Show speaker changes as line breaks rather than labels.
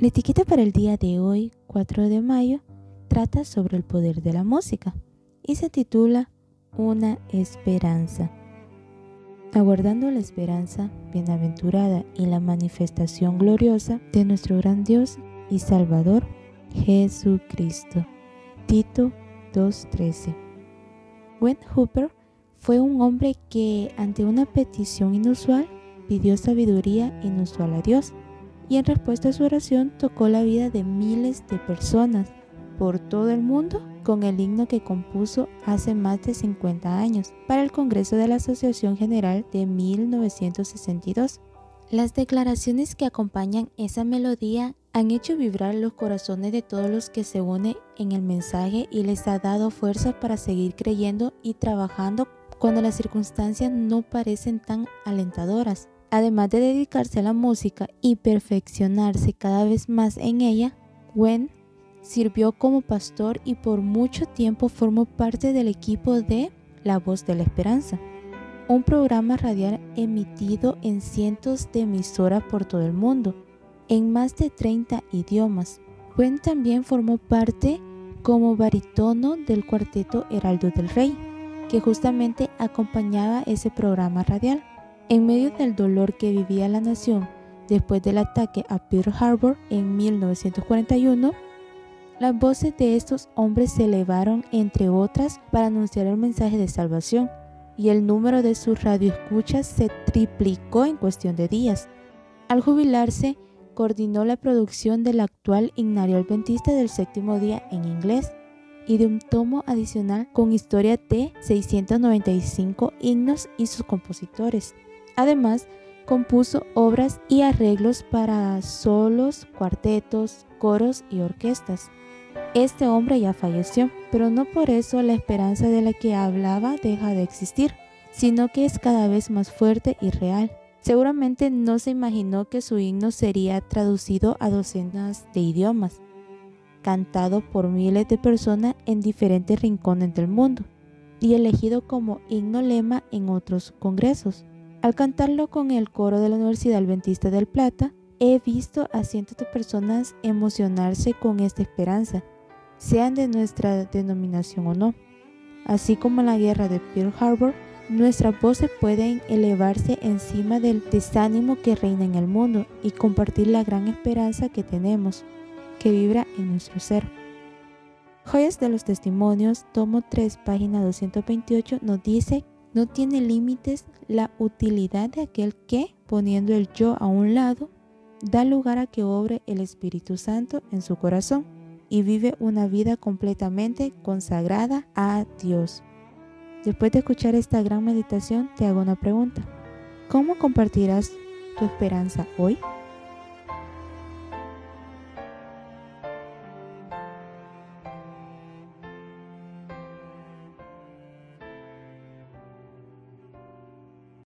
La etiqueta para el día de hoy, 4 de mayo, trata sobre el poder de la música y se titula Una esperanza. Aguardando la esperanza bienaventurada y la manifestación gloriosa de nuestro gran Dios y Salvador, Jesucristo. Tito 2.13. Wayne Hooper fue un hombre que ante una petición inusual pidió sabiduría inusual a Dios y en respuesta a su oración tocó la vida de miles de personas por todo el mundo con el himno que compuso hace más de 50 años para el Congreso de la Asociación General de 1962. Las declaraciones que acompañan esa melodía han hecho vibrar los corazones de todos los que se unen en el mensaje y les ha dado fuerza para seguir creyendo y trabajando cuando las circunstancias no parecen tan alentadoras. Además de dedicarse a la música y perfeccionarse cada vez más en ella, Gwen sirvió como pastor y por mucho tiempo formó parte del equipo de La Voz de la Esperanza, un programa radial emitido en cientos de emisoras por todo el mundo, en más de 30 idiomas. Gwen también formó parte como barítono del cuarteto Heraldo del Rey que justamente acompañaba ese programa radial. En medio del dolor que vivía la nación después del ataque a Pearl Harbor en 1941, las voces de estos hombres se elevaron, entre otras, para anunciar el mensaje de salvación, y el número de sus radioescuchas se triplicó en cuestión de días. Al jubilarse, coordinó la producción del actual Himnario Adventista del Séptimo Día en inglés y de un tomo adicional con historia de 695 himnos y sus compositores. Además, compuso obras y arreglos para solos, cuartetos, coros y orquestas. Este hombre ya falleció, pero no por eso la esperanza de la que hablaba deja de existir, sino que es cada vez más fuerte y real. Seguramente no se imaginó que su himno sería traducido a docenas de idiomas, cantado por miles de personas en diferentes rincones del mundo y elegido como himno lema en otros congresos. Al cantarlo con el coro de la Universidad Adventista del Plata, he visto a cientos de personas emocionarse con esta esperanza, sean de nuestra denominación o no. Así como en la guerra de Pearl Harbor, nuestras voces pueden elevarse encima del desánimo que reina en el mundo y compartir la gran esperanza que tenemos que vibra en nuestro ser. Joyas de los Testimonios, tomo 3, página 228, nos dice, no tiene límites la utilidad de aquel que, poniendo el yo a un lado, da lugar a que obre el Espíritu Santo en su corazón y vive una vida completamente consagrada a Dios. Después de escuchar esta gran meditación, te hago una pregunta. ¿Cómo compartirás tu esperanza hoy?